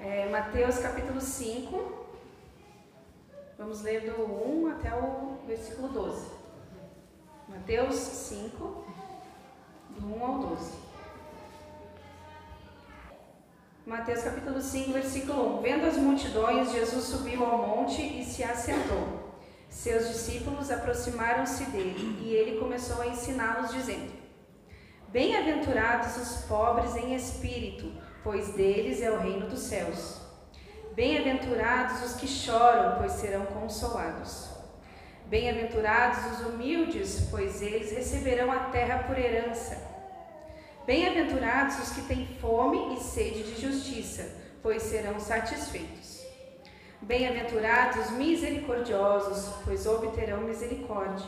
É Mateus capítulo 5. Vamos ler do 1 até o versículo 12. Mateus 5, do 1 ao 12. Mateus capítulo 5, versículo 1. Vendo as multidões, Jesus subiu ao monte e se assentou. Seus discípulos aproximaram-se dele e ele começou a ensiná-los, dizendo: Bem-aventurados os pobres em espírito, pois deles é o reino dos céus. Bem-aventurados os que choram, pois serão consolados. Bem-aventurados os humildes, pois eles receberão a terra por herança. Bem-aventurados os que têm fome e sede de justiça, pois serão satisfeitos. Bem-aventurados os misericordiosos, pois obterão misericórdia.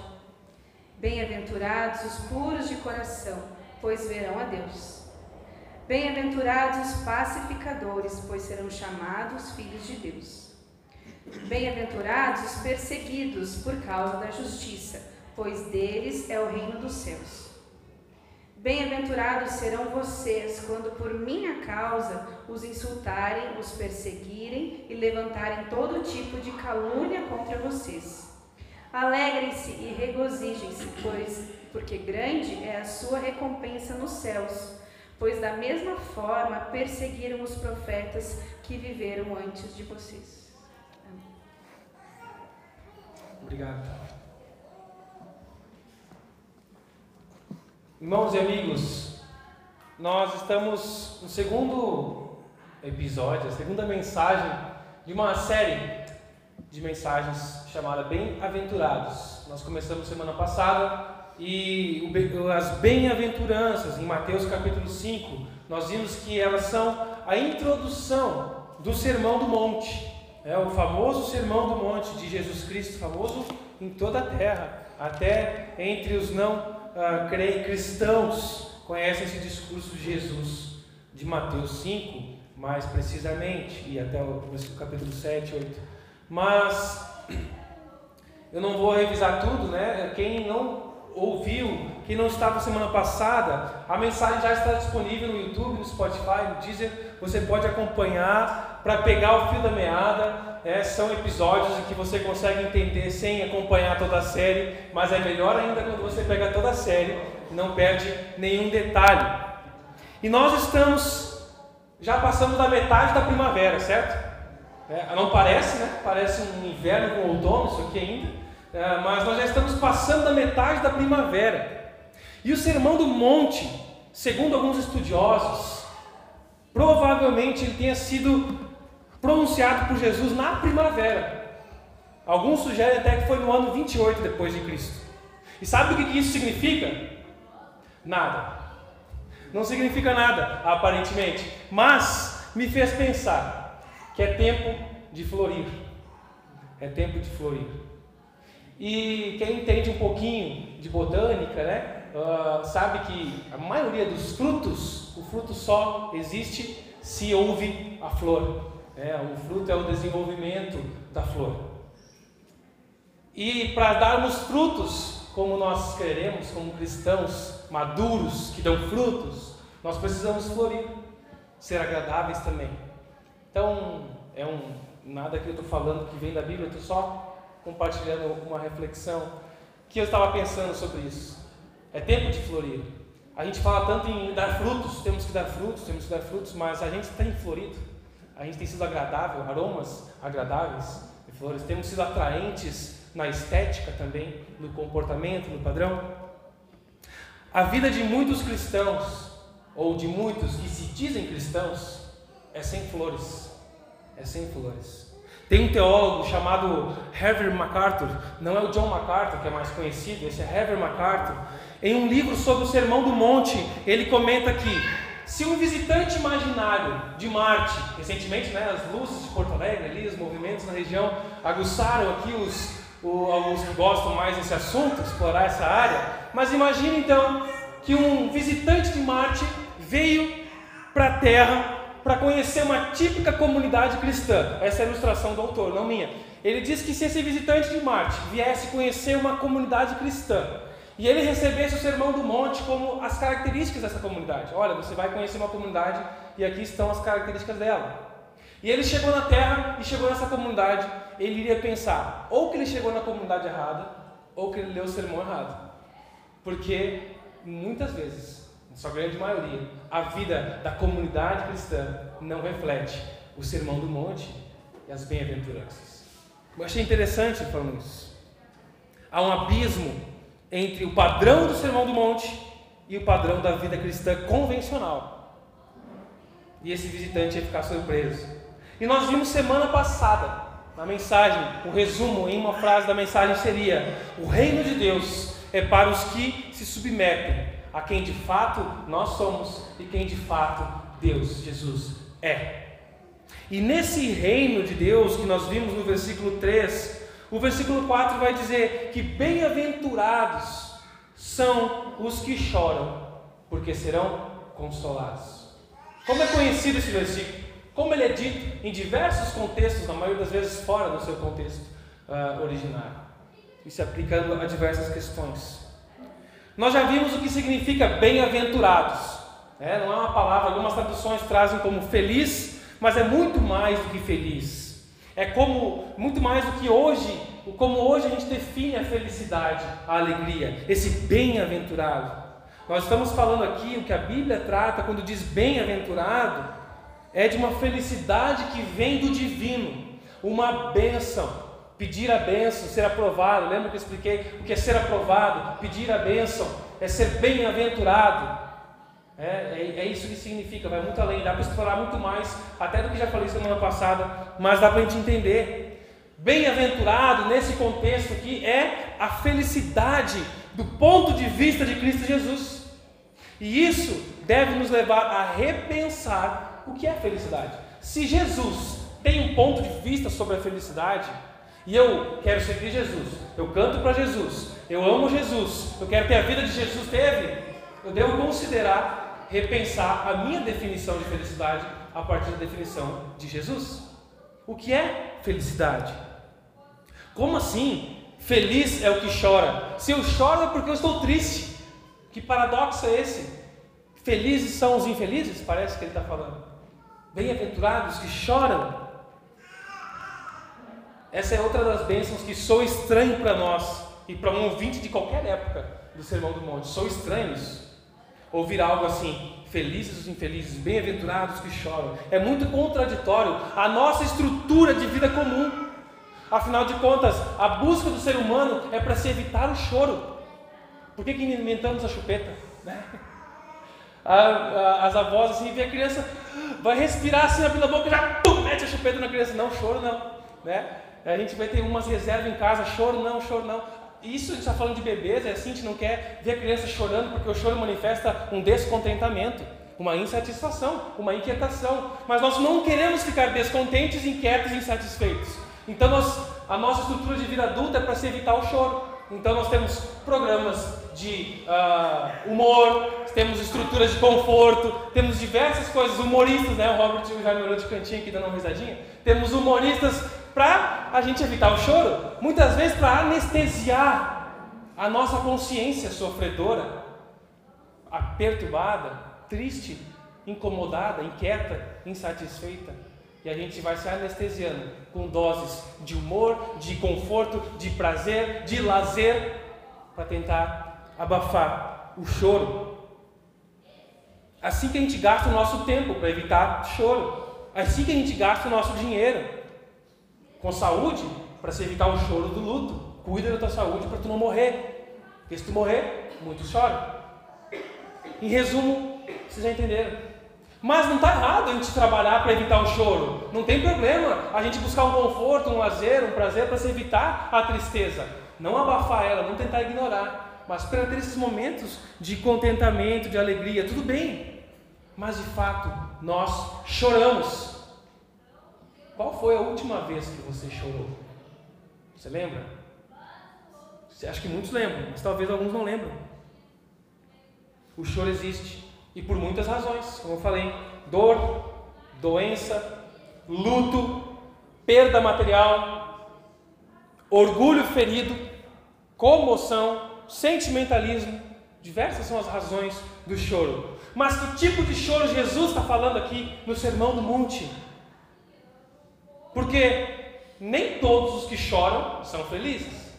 Bem-aventurados os puros de coração, pois verão a Deus. Bem-aventurados os pacificadores, pois serão chamados filhos de Deus. Bem-aventurados os perseguidos por causa da justiça, pois deles é o reino dos céus. Bem-aventurados serão vocês quando por minha causa os insultarem, os perseguirem e levantarem todo tipo de calúnia contra vocês. Alegrem-se e regozijem-se, pois porque grande é a sua recompensa nos céus pois da mesma forma perseguiram os profetas que viveram antes de vocês. Amém. Obrigado. Irmãos e amigos, nós estamos no segundo episódio, a segunda mensagem de uma série de mensagens chamada Bem-aventurados. Nós começamos semana passada e as bem-aventuranças, em Mateus capítulo 5, nós vimos que elas são a introdução do Sermão do Monte. É o famoso Sermão do Monte de Jesus Cristo, famoso em toda a terra, até entre os não uh, cristãos conhecem esse discurso de Jesus de Mateus 5, mais precisamente, e até o capítulo 7, 8. Mas eu não vou revisar tudo, né? Quem não ouviu, quem não estava semana passada, a mensagem já está disponível no YouTube, no Spotify, no Deezer. Você pode acompanhar para pegar o fio da meada. É, são episódios em que você consegue entender sem acompanhar toda a série, mas é melhor ainda quando você pega toda a série não perde nenhum detalhe. E nós estamos, já passamos da metade da primavera, certo? É, não parece, né? Parece um inverno com outono isso aqui ainda. É, mas nós já estamos passando da metade da primavera. E o Sermão do Monte, segundo alguns estudiosos, provavelmente ele tenha sido pronunciado por Jesus na primavera. Alguns sugerem até que foi no ano 28 depois de Cristo. E sabe o que isso significa? Nada. Não significa nada, aparentemente. Mas me fez pensar que é tempo de florir. É tempo de florir. E quem entende um pouquinho de botânica, né, uh, sabe que a maioria dos frutos, o fruto só existe se houve a flor. Né? O fruto é o desenvolvimento da flor. E para darmos frutos, como nós queremos, como cristãos maduros que dão frutos, nós precisamos florir, ser agradáveis também. Então, é um nada que eu estou falando que vem da Bíblia, eu estou só compartilhando uma reflexão que eu estava pensando sobre isso. É tempo de florir. A gente fala tanto em dar frutos, temos que dar frutos, temos que dar frutos, mas a gente tem florido. A gente tem sido agradável, aromas agradáveis de flores. Temos sido atraentes na estética também, no comportamento, no padrão. A vida de muitos cristãos, ou de muitos que se dizem cristãos, é sem flores. É sem flores. Tem um teólogo chamado Herbert MacArthur, não é o John MacArthur que é mais conhecido, esse é Herbert MacArthur. Em um livro sobre o Sermão do Monte, ele comenta que se um visitante imaginário de Marte, recentemente, né, as luzes de Porto Alegre, ali, os movimentos na região aguçaram aqui os, o, alguns que gostam mais desse assunto, explorar essa área. Mas imagine então que um visitante de Marte veio para a Terra para conhecer uma típica comunidade cristã. Essa é a ilustração do autor, não minha. Ele diz que se esse visitante de Marte viesse conhecer uma comunidade cristã e ele recebesse o Sermão do Monte como as características dessa comunidade, olha, você vai conhecer uma comunidade e aqui estão as características dela. E ele chegou na terra e chegou nessa comunidade, ele iria pensar ou que ele chegou na comunidade errada, ou que ele leu o sermão errado. Porque muitas vezes, na sua grande maioria, a vida da comunidade cristã não reflete o sermão do monte e as bem-aventuranças. Eu achei interessante falando isso. Há um abismo entre o padrão do sermão do monte e o padrão da vida cristã convencional. E esse visitante ia ficar surpreso. E nós vimos semana passada, na mensagem, o resumo em uma frase da mensagem seria: O reino de Deus é para os que se submetem a quem de fato nós somos e quem de fato Deus, Jesus, é. E nesse reino de Deus que nós vimos no versículo 3, o versículo 4 vai dizer que bem-aventurados são os que choram, porque serão consolados. Como é conhecido esse versículo? Como ele é dito em diversos contextos, na maioria das vezes fora do seu contexto uh, originário e se aplicando a diversas questões. Nós já vimos o que significa bem-aventurados. É, não é uma palavra, algumas traduções trazem como feliz, mas é muito mais do que feliz. É como muito mais do que hoje, como hoje a gente define a felicidade, a alegria, esse bem-aventurado. Nós estamos falando aqui o que a Bíblia trata quando diz bem-aventurado, é de uma felicidade que vem do divino, uma bênção, pedir a bênção, ser aprovado. Lembra que eu expliquei o que é ser aprovado? Pedir a bênção é ser bem-aventurado. É, é, é, isso que significa, vai muito além. Dá para explorar muito mais, até do que já falei semana passada, mas dá para a gente entender. Bem-aventurado nesse contexto aqui é a felicidade do ponto de vista de Cristo Jesus. E isso deve nos levar a repensar o que é felicidade. Se Jesus tem um ponto de vista sobre a felicidade, e eu quero seguir Jesus, eu canto para Jesus, eu amo Jesus, eu quero ter a vida de Jesus teve, eu devo considerar, repensar a minha definição de felicidade a partir da definição de Jesus. O que é felicidade? Como assim? Feliz é o que chora. Se eu choro é porque eu estou triste. Que paradoxo é esse? Felizes são os infelizes? Parece que ele está falando. Bem-aventurados que choram essa é outra das bênçãos que sou estranho para nós e para um ouvinte de qualquer época do Sermão do Monte. Sou estranho isso. Ouvir algo assim, felizes os infelizes, bem-aventurados que choram. É muito contraditório à nossa estrutura de vida comum. Afinal de contas, a busca do ser humano é para se evitar o choro. Por que, que inventamos a chupeta? Né? as avós assim, vê a criança, vai respirar assim, abrindo a boca, já pum, mete a chupeta na criança. Não, choro não. Né? A gente vai ter umas reservas em casa, choro não, choro não. Isso a gente está falando de bebês, é assim, a gente não quer ver a criança chorando, porque o choro manifesta um descontentamento, uma insatisfação, uma inquietação. Mas nós não queremos ficar descontentes, inquietos insatisfeitos. Então nós, a nossa estrutura de vida adulta é para se evitar o choro. Então nós temos programas de uh, humor, temos estruturas de conforto, temos diversas coisas, humoristas, né? O Robert já me olhou de cantinho aqui dando uma risadinha. Temos humoristas para a gente evitar o choro, muitas vezes para anestesiar a nossa consciência sofredora, perturbada, triste, incomodada, inquieta, insatisfeita. E a gente vai se anestesiando com doses de humor, de conforto, de prazer, de lazer, para tentar abafar o choro. Assim que a gente gasta o nosso tempo para evitar choro. Assim que a gente gasta o nosso dinheiro com saúde para se evitar o choro do luto. Cuida da tua saúde para tu não morrer. Porque se tu morrer, muitos choram. Em resumo, vocês já entenderam. Mas não está errado a gente trabalhar para evitar o choro. Não tem problema a gente buscar um conforto, um lazer, um prazer para se evitar a tristeza. Não abafar ela, não tentar ignorar. Mas para ter esses momentos de contentamento, de alegria, tudo bem. Mas de fato, nós choramos. Qual foi a última vez que você chorou? Você lembra? Acho que muitos lembram, mas talvez alguns não lembram. O choro existe e por muitas razões, como eu falei: dor, doença, luto, perda material, orgulho ferido, comoção, sentimentalismo. Diversas são as razões do choro. Mas que tipo de choro Jesus está falando aqui no Sermão do Monte? Porque nem todos os que choram são felizes.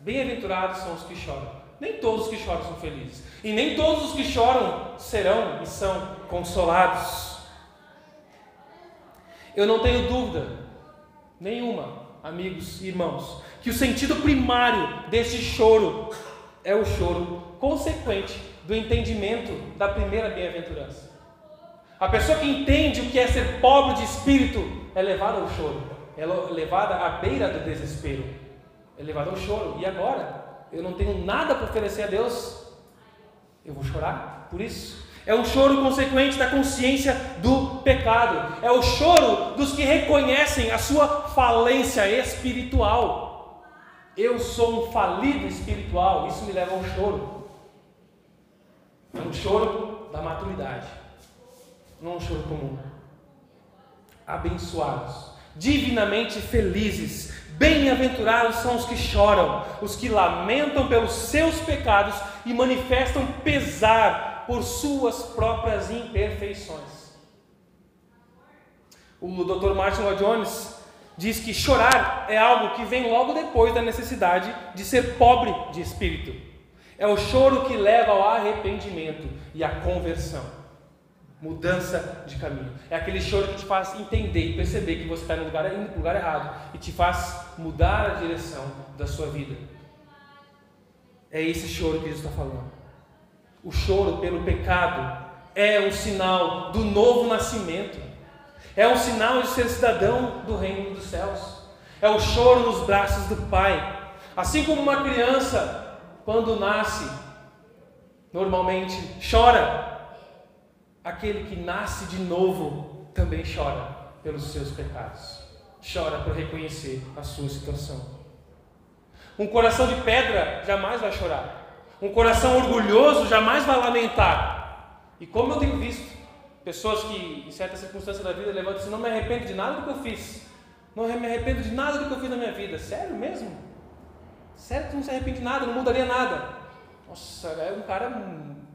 Bem-aventurados são os que choram. Nem todos os que choram são felizes. E nem todos os que choram serão e são consolados. Eu não tenho dúvida nenhuma, amigos e irmãos, que o sentido primário deste choro é o choro consequente do entendimento da primeira bem-aventurança. A pessoa que entende o que é ser pobre de espírito é levada ao choro, é levada à beira do desespero, é levada ao choro. E agora? Eu não tenho nada para oferecer a Deus, eu vou chorar por isso. É o choro consequente da consciência do pecado. É o choro dos que reconhecem a sua falência espiritual. Eu sou um falido espiritual, isso me leva ao choro. É um choro da maturidade, não é um choro comum. Abençoados, divinamente felizes, bem-aventurados são os que choram, os que lamentam pelos seus pecados e manifestam pesar por suas próprias imperfeições. O Dr. Martin Lloyd Jones diz que chorar é algo que vem logo depois da necessidade de ser pobre de espírito. É o choro que leva ao arrependimento e à conversão. Mudança de caminho. É aquele choro que te faz entender e perceber que você está no lugar, lugar errado e te faz mudar a direção da sua vida. É esse choro que Jesus está falando. O choro pelo pecado é um sinal do novo nascimento, é um sinal de ser cidadão do reino dos céus, é o choro nos braços do Pai. Assim como uma criança, quando nasce, normalmente chora, aquele que nasce de novo também chora pelos seus pecados, chora por reconhecer a sua situação. Um coração de pedra jamais vai chorar, um coração orgulhoso jamais vai lamentar. E como eu tenho visto pessoas que, em certas circunstâncias da vida, levantam e dizem: Não me arrependo de nada do que eu fiz. Não me arrependo de nada do que eu fiz na minha vida. Sério mesmo? Sério que não se arrepende de nada, não mudaria nada? Nossa, é um cara.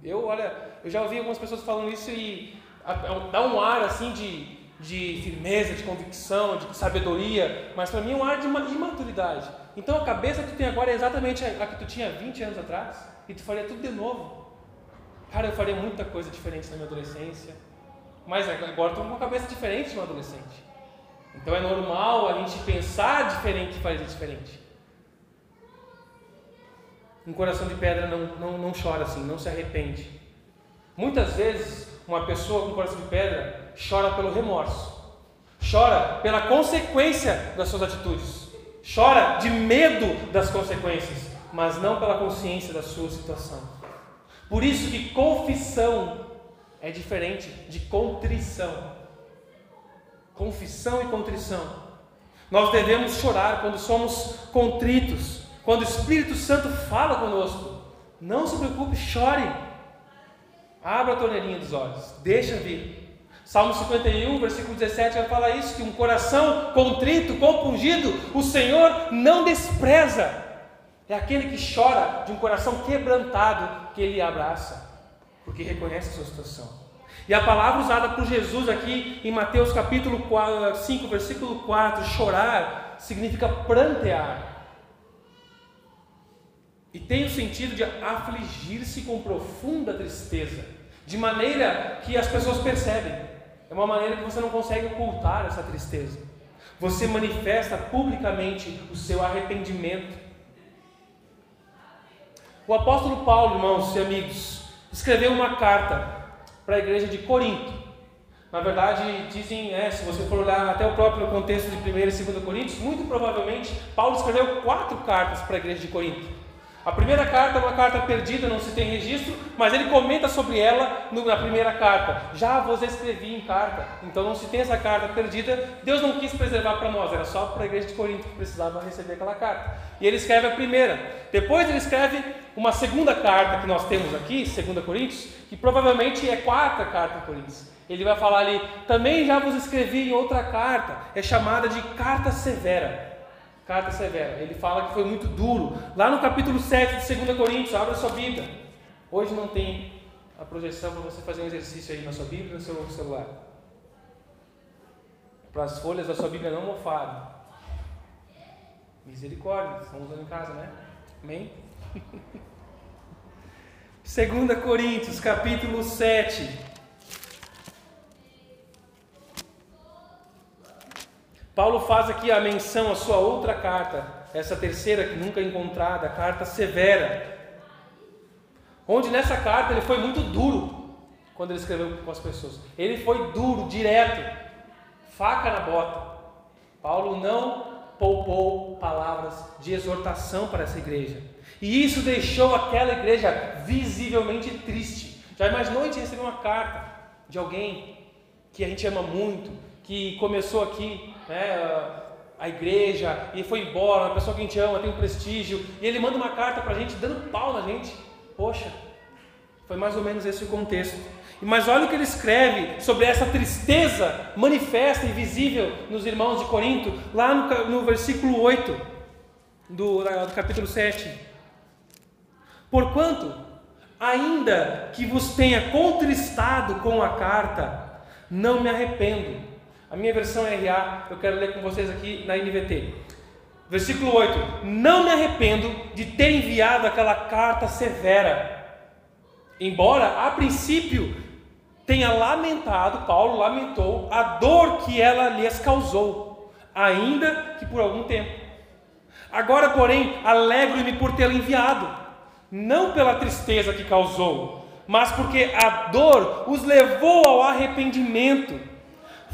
Eu, olha, eu já ouvi algumas pessoas falando isso e dá um ar assim de, de firmeza, de convicção, de sabedoria, mas para mim é um ar de uma imaturidade. Então a cabeça que tu tem agora é exatamente a que tu tinha 20 anos atrás? e tu faria tudo de novo. Cara, eu faria muita coisa diferente na minha adolescência, mas agora estou com uma cabeça diferente de um adolescente. Então é normal a gente pensar diferente e fazer diferente. Um coração de pedra não, não, não chora assim, não se arrepende. Muitas vezes, uma pessoa com coração de pedra chora pelo remorso, chora pela consequência das suas atitudes, chora de medo das consequências mas não pela consciência da sua situação. Por isso que confissão é diferente de contrição. Confissão e contrição. Nós devemos chorar quando somos contritos, quando o Espírito Santo fala conosco. Não se preocupe, chore. Abra a torneirinha dos olhos, deixa vir. Salmo 51, versículo 17 vai falar isso: que um coração contrito, compungido, o Senhor não despreza. É aquele que chora de um coração quebrantado que ele abraça, porque reconhece a sua situação. E a palavra usada por Jesus aqui em Mateus capítulo 5, versículo 4, chorar, significa prantear. E tem o sentido de afligir-se com profunda tristeza, de maneira que as pessoas percebem. É uma maneira que você não consegue ocultar essa tristeza. Você manifesta publicamente o seu arrependimento o apóstolo Paulo, irmãos e amigos, escreveu uma carta para a igreja de Corinto. Na verdade, dizem, é, se você for olhar até o próprio contexto de 1 e 2 Coríntios, muito provavelmente Paulo escreveu quatro cartas para a igreja de Corinto. A primeira carta é uma carta perdida, não se tem registro, mas ele comenta sobre ela na primeira carta. Já vos escrevi em carta, então não se tem essa carta perdida. Deus não quis preservar para nós, era só para a igreja de Corinto que precisava receber aquela carta. E ele escreve a primeira. Depois ele escreve uma segunda carta que nós temos aqui, 2 Coríntios, que provavelmente é quarta carta de Coríntios. Ele vai falar ali, também já vos escrevi em outra carta, é chamada de carta severa. Carta severa. Ele fala que foi muito duro. Lá no capítulo 7 de 2 Coríntios, abra sua Bíblia. Hoje não tem a projeção para você fazer um exercício aí na sua Bíblia no seu celular. para as folhas da sua Bíblia não mofarem. Misericórdia, estamos usando em casa, né? Amém? 2 Coríntios, capítulo 7. Paulo faz aqui a menção à sua outra carta, essa terceira que nunca é encontrada, a carta severa. Onde nessa carta ele foi muito duro quando ele escreveu com as pessoas. Ele foi duro, direto, faca na bota. Paulo não poupou palavras de exortação para essa igreja. E isso deixou aquela igreja visivelmente triste. Já imaginou a gente receber uma carta de alguém que a gente ama muito, que começou aqui, né, a igreja e foi embora, uma pessoa que a gente ama, tem um prestígio, e ele manda uma carta para a gente dando pau na gente. Poxa, foi mais ou menos esse o contexto. Mas olha o que ele escreve sobre essa tristeza manifesta e visível nos irmãos de Corinto, lá no, no versículo 8 do, do capítulo 7. Porquanto, ainda que vos tenha contristado com a carta, não me arrependo. A minha versão é RA, eu quero ler com vocês aqui na NVT. Versículo 8: Não me arrependo de ter enviado aquela carta severa, embora a princípio tenha lamentado, Paulo lamentou a dor que ela lhes causou, ainda que por algum tempo. Agora, porém, alegro-me por tê-la enviado, não pela tristeza que causou, mas porque a dor os levou ao arrependimento.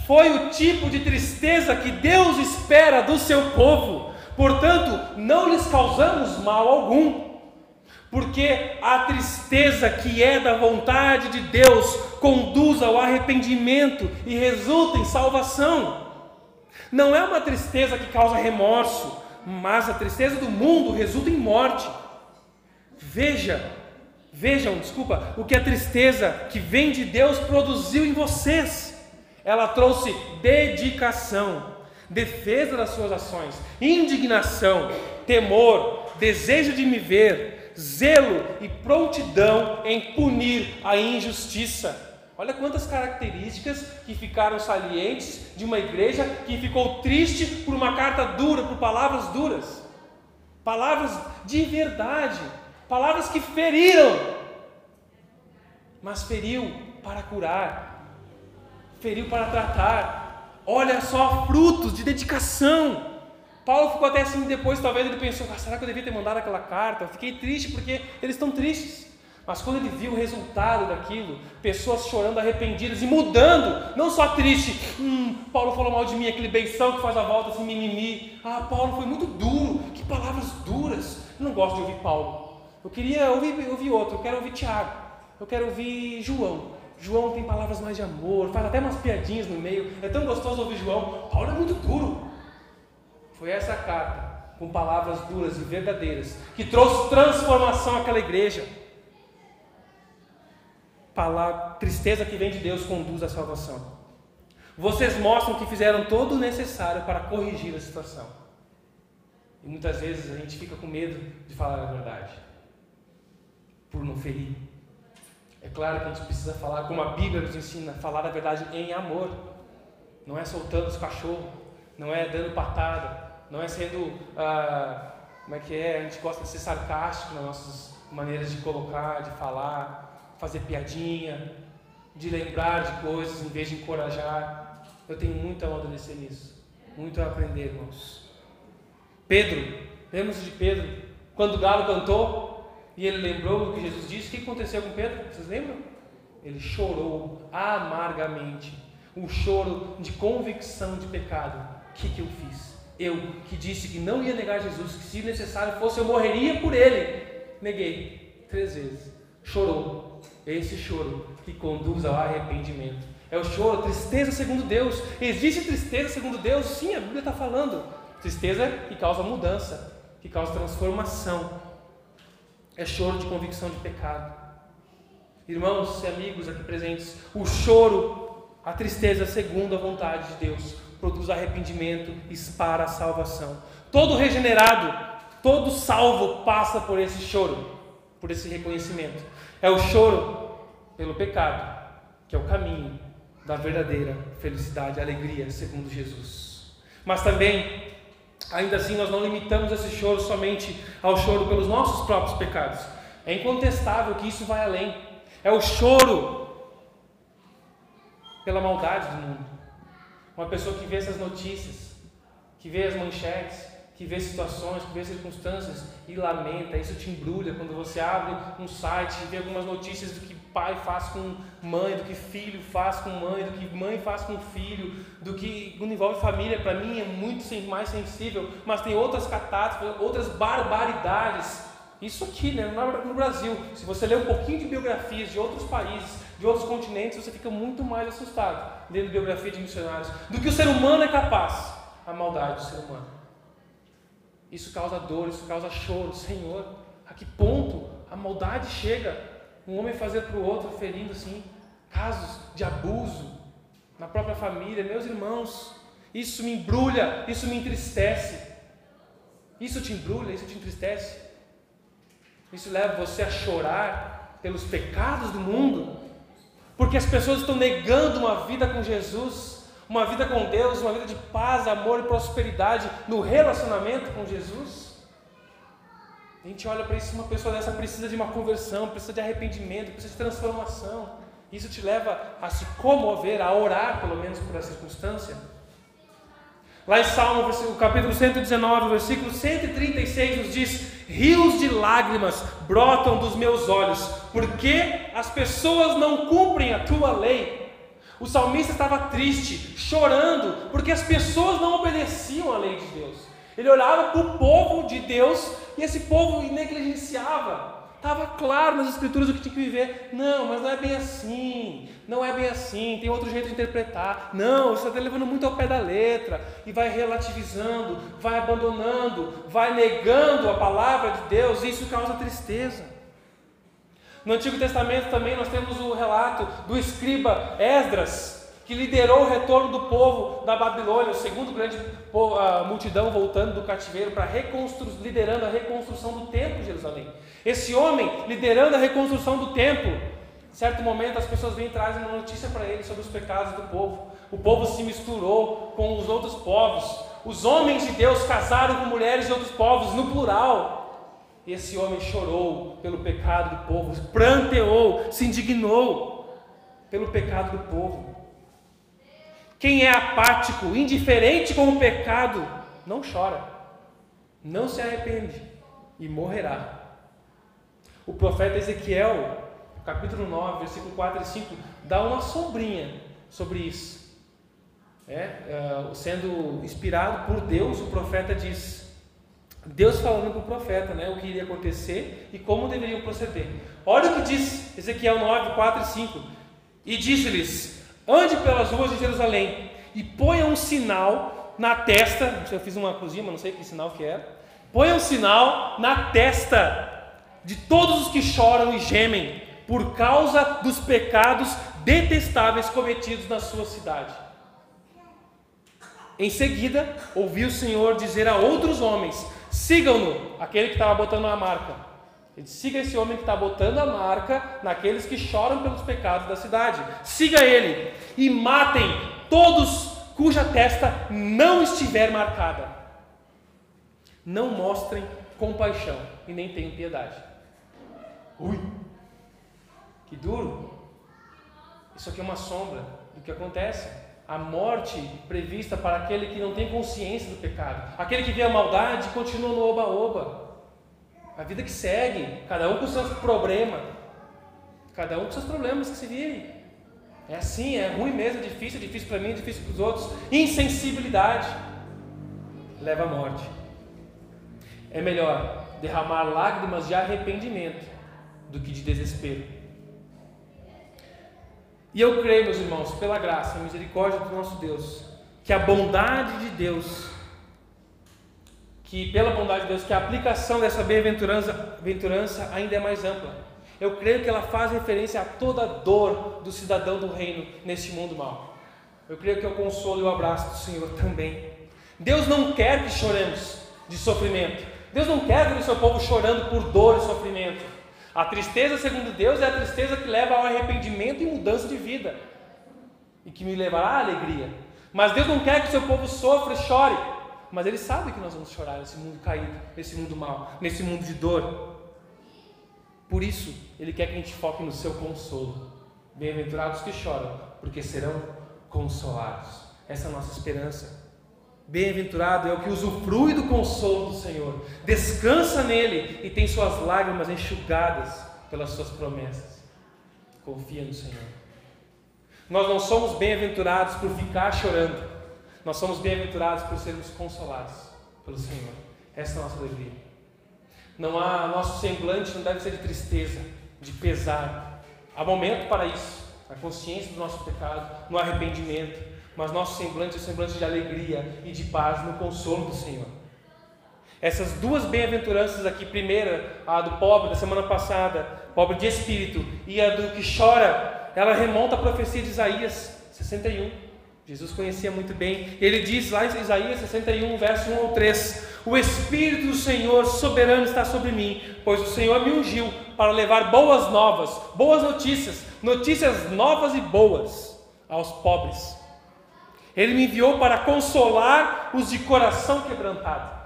Foi o tipo de tristeza que Deus espera do seu povo, portanto, não lhes causamos mal algum porque a tristeza que é da vontade de Deus conduz ao arrependimento e resulta em salvação. Não é uma tristeza que causa remorso, mas a tristeza do mundo resulta em morte. Veja, vejam, desculpa, o que a tristeza que vem de Deus produziu em vocês. Ela trouxe dedicação, defesa das suas ações, indignação, temor, desejo de me ver, zelo e prontidão em punir a injustiça. Olha quantas características que ficaram salientes de uma igreja que ficou triste por uma carta dura, por palavras duras. Palavras de verdade, palavras que feriram, mas feriu para curar, feriu para tratar. Olha só frutos de dedicação, Paulo ficou até assim depois, talvez ele pensou: ah, será que eu devia ter mandado aquela carta? Eu fiquei triste porque eles estão tristes. Mas quando ele viu o resultado daquilo, pessoas chorando arrependidas e mudando, não só triste, hum, Paulo falou mal de mim, aquele beição que faz a volta assim, mimimi. Ah, Paulo foi muito duro, que palavras duras. Eu não gosto de ouvir Paulo. Eu queria ouvir, ouvir outro, eu quero ouvir Tiago, eu quero ouvir João. João tem palavras mais de amor, faz até umas piadinhas no meio. É tão gostoso ouvir João. Paulo é muito duro. Foi essa carta, com palavras duras e verdadeiras, que trouxe transformação àquela igreja. Palavra, tristeza que vem de Deus conduz à salvação. Vocês mostram que fizeram todo o necessário para corrigir a situação. E muitas vezes a gente fica com medo de falar a verdade, por não ferir. É claro que a gente precisa falar como a Bíblia nos ensina, falar a verdade em amor. Não é soltando os cachorros, não é dando patada, não é sendo, ah, como é que é, a gente gosta de ser sarcástico nas nossas maneiras de colocar, de falar, fazer piadinha, de lembrar de coisas em vez de encorajar. Eu tenho muito a amadurecer nisso, muito a aprender, irmãos. Pedro, lembra-se de Pedro? Quando o galo cantou e ele lembrou do que Jesus disse, o que aconteceu com Pedro? Vocês lembram? Ele chorou amargamente, um choro de convicção de pecado. O que, que eu fiz? Eu, que disse que não ia negar Jesus, que se necessário fosse eu morreria por ele, neguei três vezes. Chorou. Esse choro que conduz ao arrependimento. É o choro, tristeza segundo Deus. Existe tristeza segundo Deus? Sim, a Bíblia está falando. Tristeza que causa mudança, que causa transformação. É choro de convicção de pecado. Irmãos e amigos aqui presentes, o choro, a tristeza segundo a vontade de Deus produz arrependimento, para a salvação. Todo regenerado, todo salvo passa por esse choro, por esse reconhecimento. É o choro pelo pecado, que é o caminho da verdadeira felicidade, alegria, segundo Jesus. Mas também, ainda assim, nós não limitamos esse choro somente ao choro pelos nossos próprios pecados. É incontestável que isso vai além. É o choro pela maldade do mundo. Uma pessoa que vê essas notícias, que vê as manchetes, que vê situações, que vê circunstâncias e lamenta, isso te embrulha quando você abre um site e vê algumas notícias do que pai faz com mãe, do que filho faz com mãe, do que mãe faz com filho, do que quando envolve família, para mim é muito mais sensível, mas tem outras catástrofes, outras barbaridades. Isso aqui, né, no Brasil, se você ler um pouquinho de biografias de outros países, de outros continentes, você fica muito mais assustado lendo biografia de missionários do que o ser humano é capaz, a maldade do ser humano. Isso causa dor, isso causa choro. Senhor, a que ponto a maldade chega? Um homem fazer para o outro, ferindo assim, casos de abuso na própria família. Meus irmãos, isso me embrulha, isso me entristece. Isso te embrulha, isso te entristece. Isso leva você a chorar pelos pecados do mundo, porque as pessoas estão negando uma vida com Jesus uma vida com Deus, uma vida de paz, amor e prosperidade no relacionamento com Jesus. A gente olha para isso, uma pessoa dessa precisa de uma conversão, precisa de arrependimento, precisa de transformação. Isso te leva a se comover, a orar pelo menos por essa circunstância. Lá em Salmo, capítulo 119, versículo 136, nos diz: Rios de lágrimas brotam dos meus olhos, porque as pessoas não cumprem a tua lei. O salmista estava triste, chorando, porque as pessoas não obedeciam à lei de Deus. Ele olhava para o povo de Deus e esse povo negligenciava. Estava claro nas escrituras o que tinha que viver. Não, mas não é bem assim. Não é bem assim. Tem outro jeito de interpretar. Não, você está levando muito ao pé da letra. E vai relativizando, vai abandonando, vai negando a palavra de Deus. E isso causa tristeza. No Antigo Testamento também nós temos o relato do escriba Esdras, que liderou o retorno do povo da Babilônia, o segundo grande multidão voltando do cativeiro para liderando a reconstrução do templo de Jerusalém. Esse homem liderando a reconstrução do templo, em certo momento as pessoas vêm e trazem uma notícia para ele sobre os pecados do povo. O povo se misturou com os outros povos. Os homens de Deus casaram com mulheres de outros povos, no plural. Esse homem chorou pelo pecado do povo, pranteou, se indignou pelo pecado do povo. Quem é apático, indiferente com o pecado, não chora, não se arrepende e morrerá. O profeta Ezequiel, capítulo 9, versículo 4 e 5, dá uma sombrinha sobre isso. É, é, sendo inspirado por Deus, o profeta diz: Deus falando para o profeta né, o que iria acontecer e como deveriam proceder. Olha o que diz Ezequiel 9, 4 e 5. E disse-lhes: Ande pelas ruas de Jerusalém e ponha um sinal na testa. Eu fiz uma cozinha, mas não sei que sinal que era. Ponha um sinal na testa de todos os que choram e gemem por causa dos pecados detestáveis cometidos na sua cidade. Em seguida, ouviu o Senhor dizer a outros homens: Sigam-no, aquele que estava botando a marca. Ele siga esse homem que está botando a marca naqueles que choram pelos pecados da cidade. Siga ele e matem todos cuja testa não estiver marcada. Não mostrem compaixão e nem tenham piedade. Ui, que duro. Isso aqui é uma sombra do que acontece a morte prevista para aquele que não tem consciência do pecado. Aquele que vê a maldade continua no oba-oba. A vida que segue, cada um com seus problemas. Cada um com seus problemas que se vive. É assim, é ruim mesmo, é difícil, é difícil para mim, é difícil para os outros. Insensibilidade leva à morte. É melhor derramar lágrimas de arrependimento do que de desespero. E eu creio, meus irmãos, pela graça e misericórdia do nosso Deus, que a bondade de Deus, que pela bondade de Deus, que a aplicação dessa bem-aventurança ainda é mais ampla. Eu creio que ela faz referência a toda a dor do cidadão do reino neste mundo mal. Eu creio que é o consolo e o abraço do Senhor também. Deus não quer que choremos de sofrimento. Deus não quer ver o seu povo chorando por dor e sofrimento. A tristeza, segundo Deus, é a tristeza que leva ao arrependimento e mudança de vida. e que me levará à alegria. Mas Deus não quer que o seu povo sofra e chore. Mas Ele sabe que nós vamos chorar nesse mundo caído, nesse mundo mau, nesse mundo de dor. Por isso, Ele quer que a gente foque no seu consolo. Bem-aventurados que choram, porque serão consolados. Essa é a nossa esperança. Bem-aventurado é o que usufrui do consolo do Senhor, descansa nele e tem suas lágrimas enxugadas pelas suas promessas. Confia no Senhor. Nós não somos bem-aventurados por ficar chorando, nós somos bem-aventurados por sermos consolados pelo Senhor. Essa é a nossa alegria. Não há, nosso semblante não deve ser de tristeza, de pesar. Há momento para isso, a consciência do nosso pecado, no arrependimento, mas nosso semblante é semblante de alegria e de paz no consolo do Senhor. Essas duas bem-aventuranças aqui, primeira, a do pobre da semana passada, pobre de espírito, e a do que chora, ela remonta à profecia de Isaías 61. Jesus conhecia muito bem. Ele diz lá em Isaías 61, verso 1 ou 3: O Espírito do Senhor soberano está sobre mim, pois o Senhor me ungiu para levar boas novas, boas notícias, notícias novas e boas aos pobres. Ele me enviou para consolar os de coração quebrantado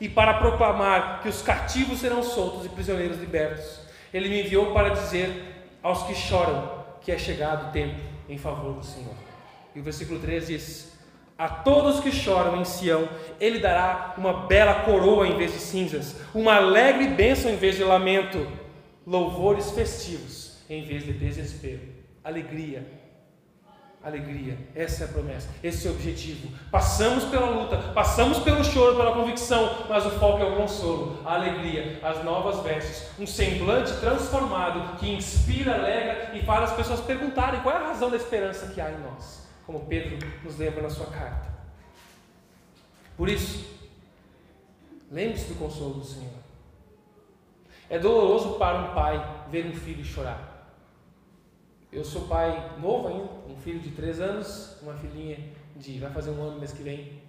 e para proclamar que os cativos serão soltos e prisioneiros libertos. Ele me enviou para dizer aos que choram que é chegado o tempo em favor do Senhor. E o versículo 3 diz: A todos que choram em Sião, ele dará uma bela coroa em vez de cinzas, uma alegre bênção em vez de lamento, louvores festivos em vez de desespero, alegria alegria. Essa é a promessa, esse é o objetivo. Passamos pela luta, passamos pelo choro, pela convicção, mas o foco é o consolo, a alegria, as novas vestes, um semblante transformado que inspira, alegra e faz as pessoas perguntarem qual é a razão da esperança que há em nós, como Pedro nos lembra na sua carta. Por isso, lembre-se do consolo do Senhor. É doloroso para um pai ver um filho chorar. Eu sou pai novo ainda, um filho de três anos, uma filhinha de. vai fazer um ano mês que vem.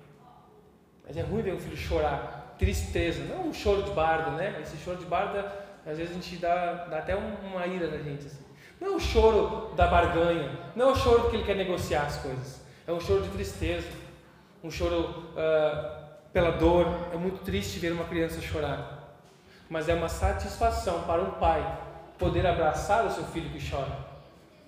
Mas é ruim ver um filho chorar, tristeza, não um choro de barda, né? Esse choro de barda, às vezes a gente dá, dá até uma ira na gente. Assim. Não é o choro da barganha, não é o choro que ele quer negociar as coisas, é um choro de tristeza, um choro uh, pela dor. É muito triste ver uma criança chorar, mas é uma satisfação para um pai poder abraçar o seu filho que chora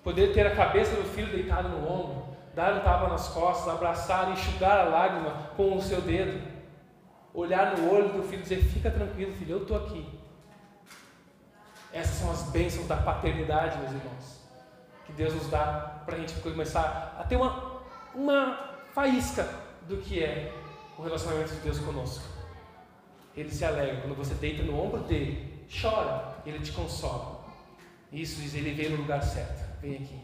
poder ter a cabeça do filho deitado no ombro, dar um tapa nas costas, abraçar, enxugar a lágrima com o seu dedo, olhar no olho do filho e dizer: Fica tranquilo, filho, eu estou aqui. Essas são as bênçãos da paternidade, meus irmãos, que Deus nos dá para a gente começar a ter uma, uma faísca do que é o relacionamento de Deus conosco. Ele se alegra quando você deita no ombro dele, chora, ele te consola. Isso diz ele veio no lugar certo vem aqui,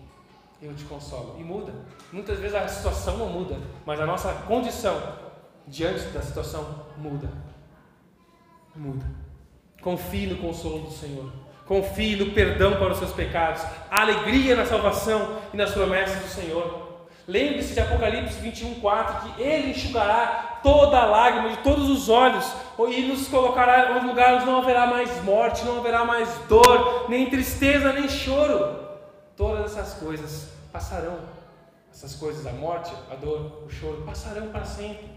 eu te consolo. E muda. Muitas vezes a situação não muda, mas a nossa condição diante da situação muda. Muda. Confie no consolo do Senhor. Confie no perdão para os seus pecados, alegria na salvação e nas promessas do Senhor. Lembre-se de Apocalipse 21, 4, que Ele enxugará toda a lágrima de todos os olhos e nos colocará em um lugar onde não haverá mais morte, não haverá mais dor, nem tristeza, nem choro todas essas coisas passarão. Essas coisas, a morte, a dor, o choro, passarão para sempre.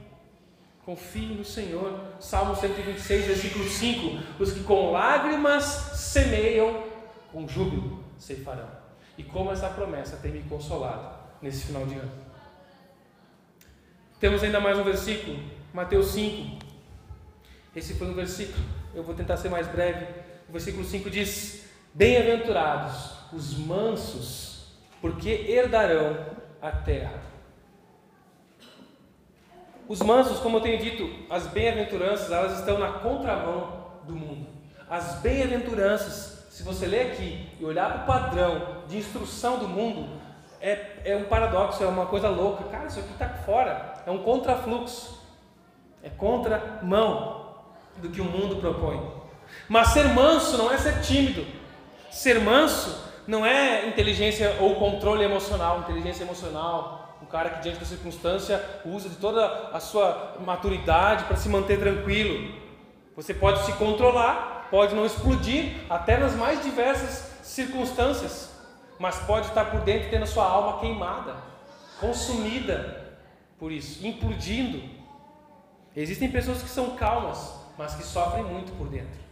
Confie no Senhor. Salmo 126, versículo 5: Os que com lágrimas semeiam, com júbilo ceifarão. E como essa promessa tem me consolado nesse final de ano. Temos ainda mais um versículo, Mateus 5. Esse foi um versículo, eu vou tentar ser mais breve. O versículo 5 diz: Bem-aventurados os mansos, porque herdarão a terra. Os mansos, como eu tenho dito, as bem-aventuranças, elas estão na contramão do mundo. As bem-aventuranças, se você ler aqui e olhar para o padrão de instrução do mundo, é, é um paradoxo, é uma coisa louca. Cara, isso aqui está fora, é um contrafluxo, é contramão do que o mundo propõe. Mas ser manso não é ser tímido. Ser manso não é inteligência ou controle emocional, inteligência emocional, um cara que diante da circunstância usa de toda a sua maturidade para se manter tranquilo. Você pode se controlar, pode não explodir, até nas mais diversas circunstâncias. mas pode estar por dentro tendo a sua alma queimada, consumida por isso, implodindo. Existem pessoas que são calmas, mas que sofrem muito por dentro.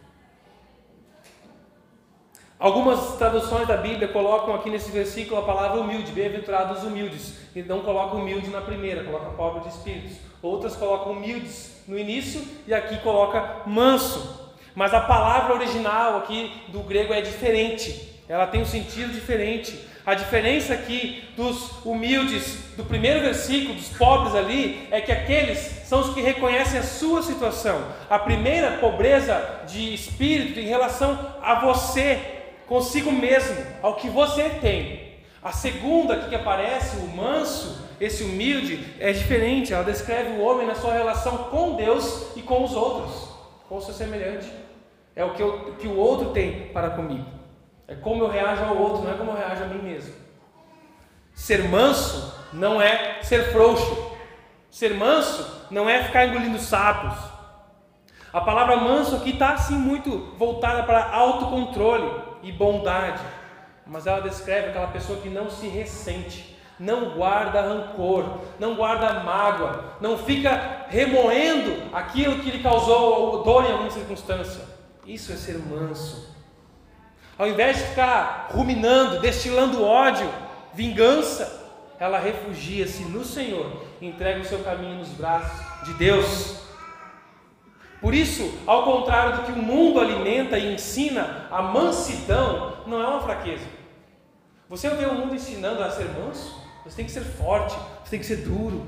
Algumas traduções da Bíblia colocam aqui nesse versículo a palavra humilde, bem-aventurados os humildes, e não colocam humilde na primeira, coloca pobre de espíritos. Outras colocam humildes no início e aqui coloca manso. Mas a palavra original aqui do grego é diferente, ela tem um sentido diferente. A diferença aqui dos humildes do primeiro versículo, dos pobres ali, é que aqueles são os que reconhecem a sua situação. A primeira pobreza de espírito em relação a você, consigo mesmo, ao que você tem. A segunda que aparece, o manso, esse humilde, é diferente. Ela descreve o homem na sua relação com Deus e com os outros, com o seu semelhante. É o que, eu, que o outro tem para comigo. É como eu reajo ao outro, não é como eu reajo a mim mesmo. Ser manso não é ser frouxo. Ser manso não é ficar engolindo sapos. A palavra manso aqui está assim muito voltada para autocontrole e bondade, mas ela descreve aquela pessoa que não se ressente, não guarda rancor, não guarda mágoa, não fica remoendo aquilo que lhe causou dor em alguma circunstância. Isso é ser manso. Ao invés de ficar ruminando, destilando ódio, vingança, ela refugia-se no Senhor, entrega o seu caminho nos braços de Deus. Por isso, ao contrário do que o mundo alimenta e ensina, a mansidão não é uma fraqueza. Você vê o mundo ensinando a ser manso? Você tem que ser forte, você tem que ser duro.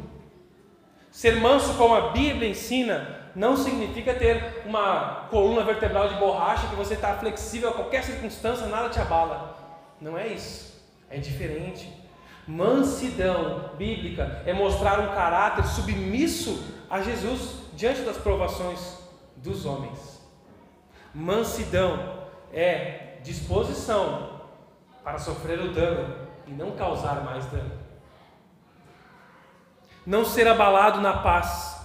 Ser manso, como a Bíblia ensina, não significa ter uma coluna vertebral de borracha que você está flexível a qualquer circunstância, nada te abala. Não é isso. É diferente. Mansidão bíblica é mostrar um caráter submisso a Jesus diante das provações dos homens. Mansidão é disposição para sofrer o dano e não causar mais dano. Não ser abalado na paz,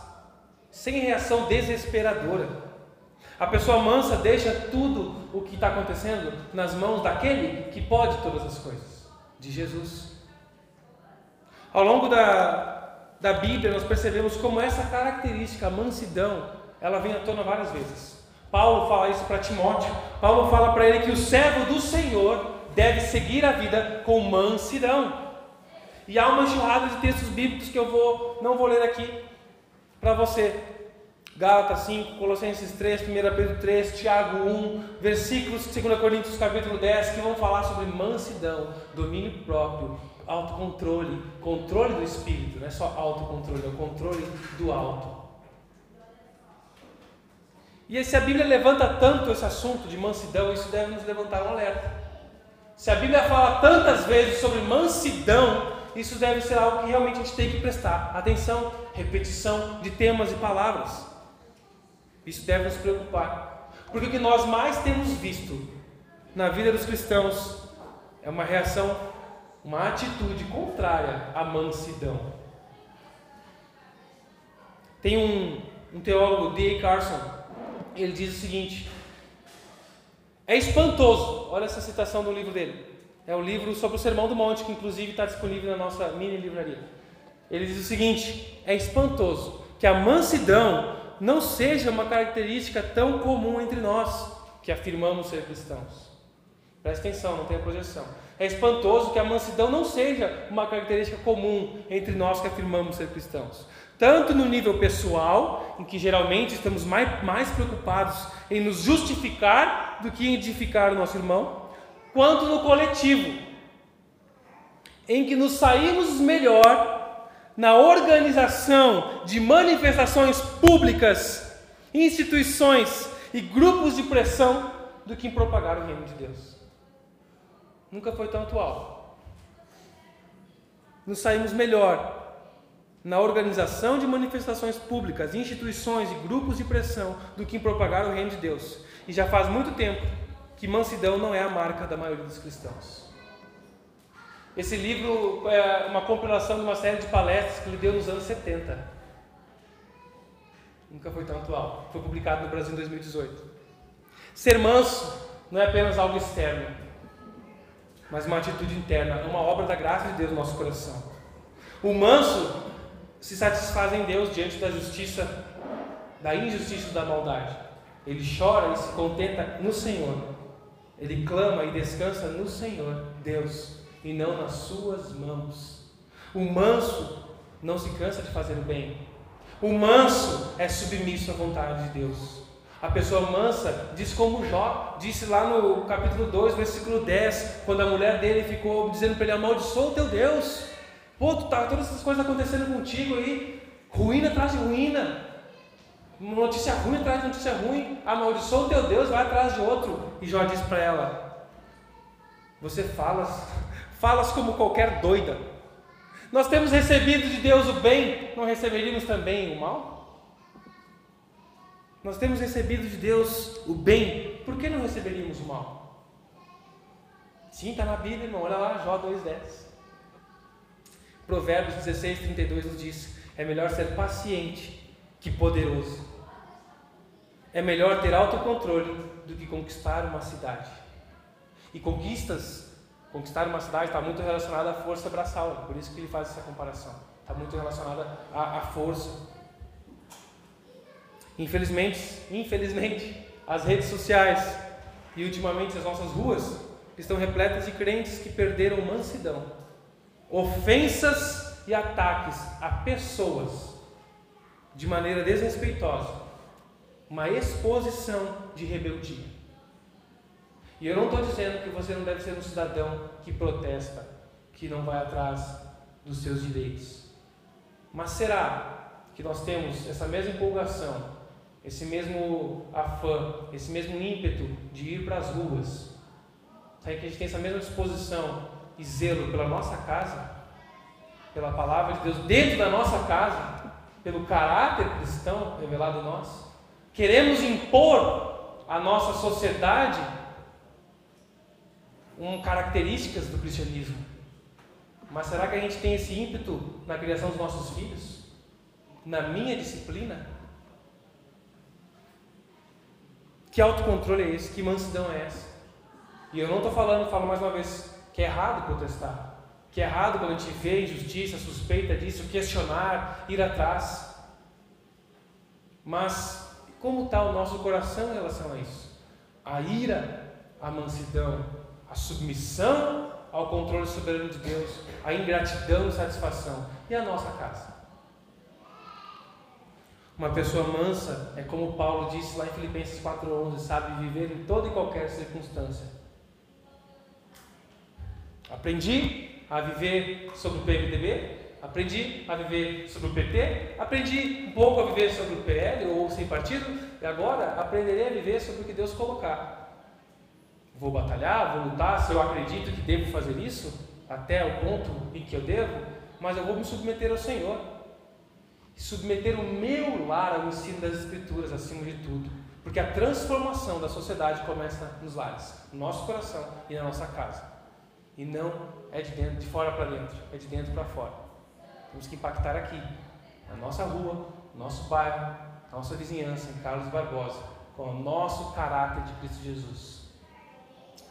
sem reação desesperadora. A pessoa mansa deixa tudo o que está acontecendo nas mãos daquele que pode todas as coisas, de Jesus. Ao longo da, da Bíblia, nós percebemos como essa característica, a mansidão, ela vem à tona várias vezes. Paulo fala isso para Timóteo. Paulo fala para ele que o servo do Senhor deve seguir a vida com mansidão. E há uma enxurrada de textos bíblicos que eu vou não vou ler aqui para você. Gálatas 5, Colossenses 3, 1 Pedro 3, Tiago 1, versículos 2 Coríntios capítulo 10, que vão falar sobre mansidão, domínio próprio, autocontrole, controle do espírito, não é só autocontrole, é o controle do alto. E se a Bíblia levanta tanto esse assunto de mansidão, isso deve nos levantar um alerta. Se a Bíblia fala tantas vezes sobre mansidão, isso deve ser algo que realmente a gente tem que prestar atenção, repetição de temas e palavras. Isso deve nos preocupar. Porque o que nós mais temos visto na vida dos cristãos é uma reação, uma atitude contrária à mansidão. Tem um, um teólogo, D.A. Carson, ele diz o seguinte: É espantoso, olha essa citação do livro dele. É o livro sobre o Sermão do Monte, que inclusive está disponível na nossa mini livraria. Ele diz o seguinte: É espantoso que a mansidão não seja uma característica tão comum entre nós que afirmamos ser cristãos. Presta atenção, não tem a projeção. É espantoso que a mansidão não seja uma característica comum entre nós que afirmamos ser cristãos tanto no nível pessoal, em que geralmente estamos mais, mais preocupados em nos justificar do que em edificar o nosso irmão, quanto no coletivo, em que nos saímos melhor na organização de manifestações públicas, instituições e grupos de pressão do que em propagar o reino de Deus. Nunca foi tão atual. Nos saímos melhor na organização de manifestações públicas, instituições e grupos de pressão do que em propagar o reino de Deus. E já faz muito tempo que mansidão não é a marca da maioria dos cristãos. Esse livro é uma compilação de uma série de palestras que ele deu nos anos 70. Nunca foi tão atual. Foi publicado no Brasil em 2018. Ser manso não é apenas algo externo. mas uma atitude interna, uma obra da graça de Deus no nosso coração. O manso se satisfaz em Deus diante da justiça, da injustiça da maldade. Ele chora e se contenta no Senhor. Ele clama e descansa no Senhor, Deus, e não nas suas mãos. O manso não se cansa de fazer o bem. O manso é submisso à vontade de Deus. A pessoa mansa diz como Jó disse lá no capítulo 2, versículo 10, quando a mulher dele ficou dizendo para ele: amaldiçoa o teu Deus. Pô, tu tá todas essas coisas acontecendo contigo aí, ruína atrás de ruína, notícia ruim atrás de notícia ruim, amaldiçoa o teu Deus, vai atrás de outro. E Jó disse para ela: Você falas, falas como qualquer doida. Nós temos recebido de Deus o bem, não receberíamos também o mal? Nós temos recebido de Deus o bem, por que não receberíamos o mal? Sim, está na Bíblia, irmão, olha lá, Jó 2,10. Provérbios 16, 32 nos diz: É melhor ser paciente que poderoso. É melhor ter autocontrole do que conquistar uma cidade. E conquistas, conquistar uma cidade está muito relacionada à força braçal, por isso que ele faz essa comparação. Está muito relacionada à, à força. Infelizmente, infelizmente, as redes sociais e ultimamente as nossas ruas estão repletas de crentes que perderam mansidão, ofensas e ataques a pessoas de maneira desrespeitosa, uma exposição de rebeldia. E eu não estou dizendo que você não deve ser um cidadão que protesta, que não vai atrás dos seus direitos. Mas será que nós temos essa mesma empolgação esse mesmo afã, esse mesmo ímpeto de ir para as ruas, sabe que a gente tem essa mesma disposição e zelo pela nossa casa, pela palavra de Deus dentro da nossa casa, pelo caráter cristão revelado em nós, queremos impor à nossa sociedade um, características do cristianismo. Mas será que a gente tem esse ímpeto na criação dos nossos filhos? Na minha disciplina? Que autocontrole é esse? Que mansidão é essa? E eu não estou falando, falo mais uma vez, que é errado protestar. Que é errado quando a gente vê injustiça, suspeita disso, questionar, ir atrás. Mas como está o nosso coração em relação a isso? A ira, a mansidão, a submissão ao controle soberano de Deus, a ingratidão e satisfação. E a nossa casa? Uma pessoa mansa é como Paulo disse lá em Filipenses 4:11, sabe viver em toda e qualquer circunstância. Aprendi a viver sobre o PMDB, aprendi a viver sobre o PT, aprendi um pouco a viver sobre o PL ou sem partido, e agora aprenderei a viver sobre o que Deus colocar. Vou batalhar, vou lutar, se eu acredito que devo fazer isso, até o ponto em que eu devo, mas eu vou me submeter ao Senhor. Submeter o meu lar ao ensino das Escrituras acima de tudo, porque a transformação da sociedade começa nos lares, no nosso coração e na nossa casa, e não é de dentro, de fora para dentro, é de dentro para fora. Temos que impactar aqui, na nossa rua, no nosso bairro, na nossa vizinhança, em Carlos Barbosa, com o nosso caráter de Cristo Jesus,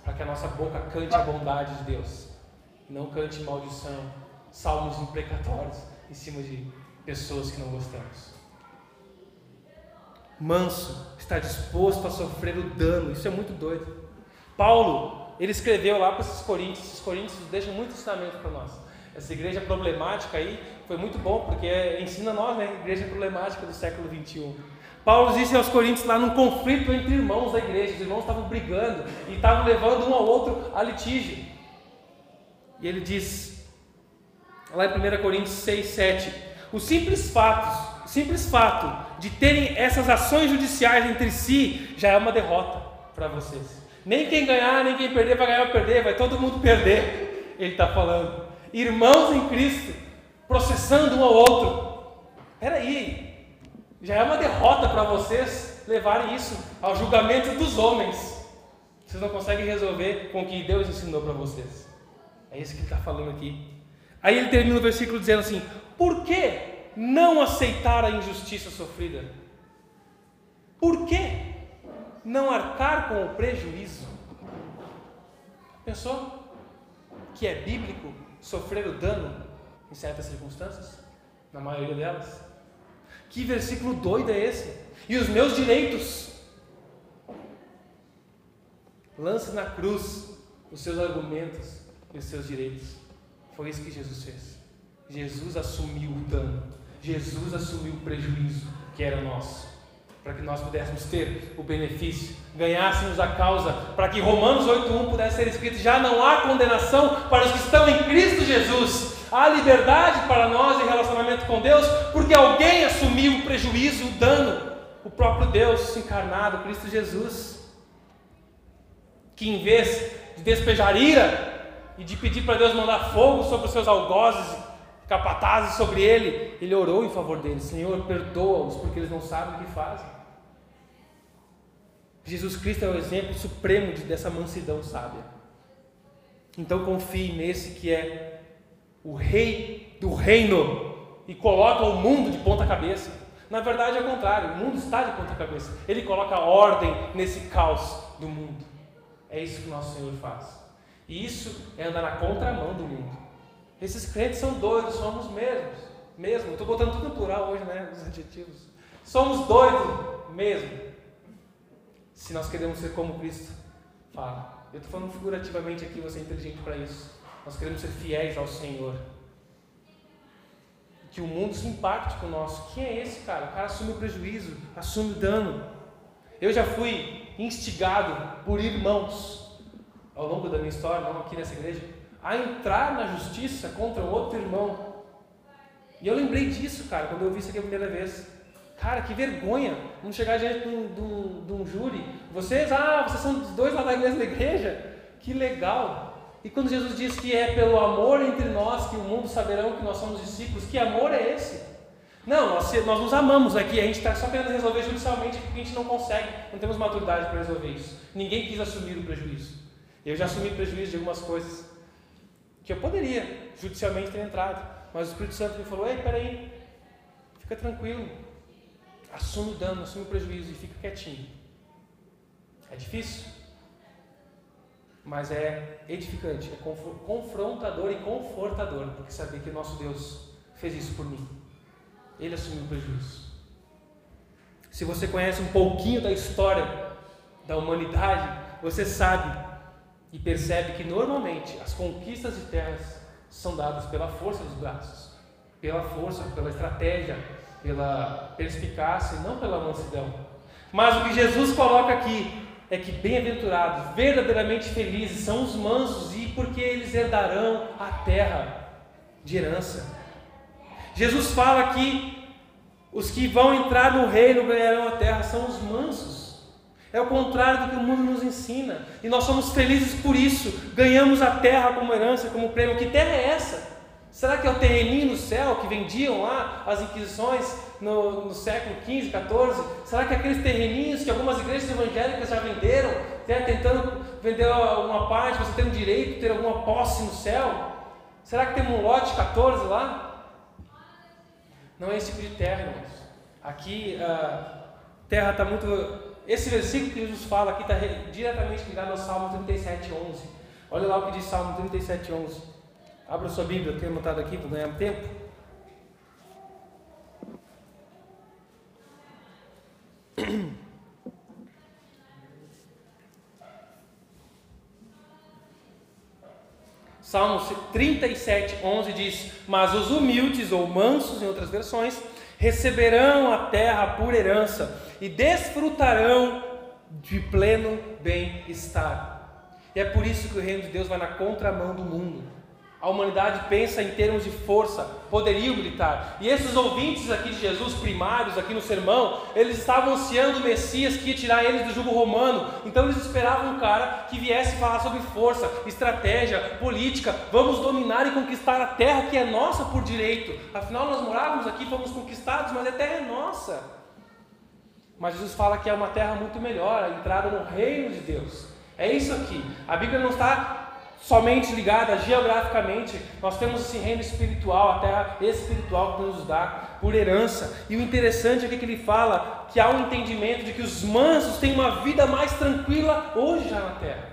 para que a nossa boca cante a bondade de Deus, não cante maldição, salmos imprecatórios em cima de pessoas que não gostamos. Manso, está disposto a sofrer o dano, isso é muito doido. Paulo, ele escreveu lá para esses coríntios, esses coríntios deixam muito ensinamento para nós. Essa igreja problemática aí foi muito bom, porque ensina nós, né, igreja problemática do século 21. Paulo disse aos coríntios lá num conflito entre irmãos da igreja, os irmãos estavam brigando e estavam levando um ao outro a litígio. E ele diz, lá em 1 Coríntios 6, 7, o simples fato, simples fato de terem essas ações judiciais entre si já é uma derrota para vocês. Nem quem ganhar, nem quem perder vai ganhar ou perder, vai todo mundo perder. Ele está falando. Irmãos em Cristo, processando um ao outro. Peraí, já é uma derrota para vocês levarem isso ao julgamento dos homens. Vocês não conseguem resolver com o que Deus ensinou para vocês. É isso que ele está falando aqui. Aí ele termina o versículo dizendo assim: por que não aceitar a injustiça sofrida? Por que não arcar com o prejuízo? Pensou? que é bíblico sofrer o dano em certas circunstâncias? Na maioria delas. Que versículo doido é esse? E os meus direitos? Lance na cruz os seus argumentos e os seus direitos. Foi isso que Jesus fez. Jesus assumiu o dano. Jesus assumiu o prejuízo que era nosso. Para que nós pudéssemos ter o benefício, ganhássemos a causa, para que Romanos 8,1 pudesse ser escrito: já não há condenação para os que estão em Cristo Jesus. Há liberdade para nós em relacionamento com Deus, porque alguém assumiu o prejuízo, o dano, o próprio Deus encarnado, Cristo Jesus, que em vez de despejar ira e de pedir para Deus mandar fogo sobre os seus algozes, capatazes sobre ele, ele orou em favor deles: Senhor, perdoa-os, porque eles não sabem o que fazem. Jesus Cristo é o exemplo supremo dessa mansidão sábia. Então confie nesse que é o rei do reino e coloca o mundo de ponta cabeça. Na verdade é o contrário, o mundo está de ponta cabeça. Ele coloca ordem nesse caos do mundo. É isso que nosso Senhor faz. E isso é andar na contramão do mundo. Esses crentes são doidos, somos mesmos. Mesmo, estou botando tudo no plural hoje, né? Os adjetivos. Somos doidos mesmo. Se nós queremos ser como Cristo fala. Eu estou falando figurativamente aqui, você é inteligente para isso. Nós queremos ser fiéis ao Senhor. Que o mundo se impacte com o nosso. Quem é esse cara? O cara assume o prejuízo, assume o dano. Eu já fui instigado por irmãos ao longo da minha história, não aqui nessa igreja, a entrar na justiça contra um outro irmão. E eu lembrei disso, cara, quando eu vi isso aqui a primeira vez. Cara, que vergonha! Vamos chegar diante de um, de, um, de um, júri. Vocês, ah, vocês são dois lá da mesma igreja? Que legal! E quando Jesus diz que é pelo amor entre nós que o mundo saberão que nós somos discípulos, que amor é esse? Não, nós, nós nos amamos aqui, a gente está só querendo resolver judicialmente porque a gente não consegue, não temos maturidade para resolver isso. Ninguém quis assumir o prejuízo. Eu já assumi prejuízo de algumas coisas que eu poderia judicialmente ter entrado, mas o Espírito Santo me falou: ei, peraí, fica tranquilo, assume o dano, assume o prejuízo e fica quietinho. É difícil? mas é edificante, é confrontador e confortador, porque saber que o nosso Deus fez isso por mim. Ele assumiu o prejuízo. Se você conhece um pouquinho da história da humanidade, você sabe e percebe que normalmente as conquistas de terras são dadas pela força dos braços, pela força, pela estratégia, pela perspicácia e não pela mansidão. Mas o que Jesus coloca aqui é que bem-aventurados, verdadeiramente felizes são os mansos, e porque eles herdarão a terra de herança. Jesus fala que os que vão entrar no reino ganharão a terra são os mansos. É o contrário do que o mundo nos ensina. E nós somos felizes por isso. Ganhamos a terra como herança, como prêmio. Que terra é essa? Será que é o terreninho no céu que vendiam lá as inquisições no, no século XV, XIV? Será que aqueles terreninhos que algumas igrejas evangélicas já venderam, né, tentando vender uma parte, você tem o direito de ter alguma posse no céu? Será que tem um lote 14 lá? Não é esse tipo de terra, irmãos. Aqui a terra está muito. Esse versículo que Jesus fala aqui está diretamente ligado ao Salmo 37, 11. Olha lá o que diz Salmo 37, 11. Abra sua Bíblia, eu tenho anotado aqui, vou ganhar tempo. Salmo 37, 11 diz: Mas os humildes, ou mansos em outras versões, receberão a terra por herança e desfrutarão de pleno bem-estar. E é por isso que o reino de Deus vai na contramão do mundo. A humanidade pensa em termos de força, poderio militar. E esses ouvintes aqui de Jesus, primários aqui no sermão, eles estavam ansiando o Messias que ia tirar eles do jugo romano. Então eles esperavam um cara que viesse falar sobre força, estratégia, política. Vamos dominar e conquistar a terra que é nossa por direito. Afinal, nós morávamos aqui, fomos conquistados, mas a terra é nossa. Mas Jesus fala que é uma terra muito melhor, a entrada no reino de Deus. É isso aqui. A Bíblia não está somente ligada geograficamente, nós temos esse reino espiritual, a terra espiritual que nos dá por herança. E o interessante é que ele fala que há um entendimento de que os mansos têm uma vida mais tranquila hoje já na terra.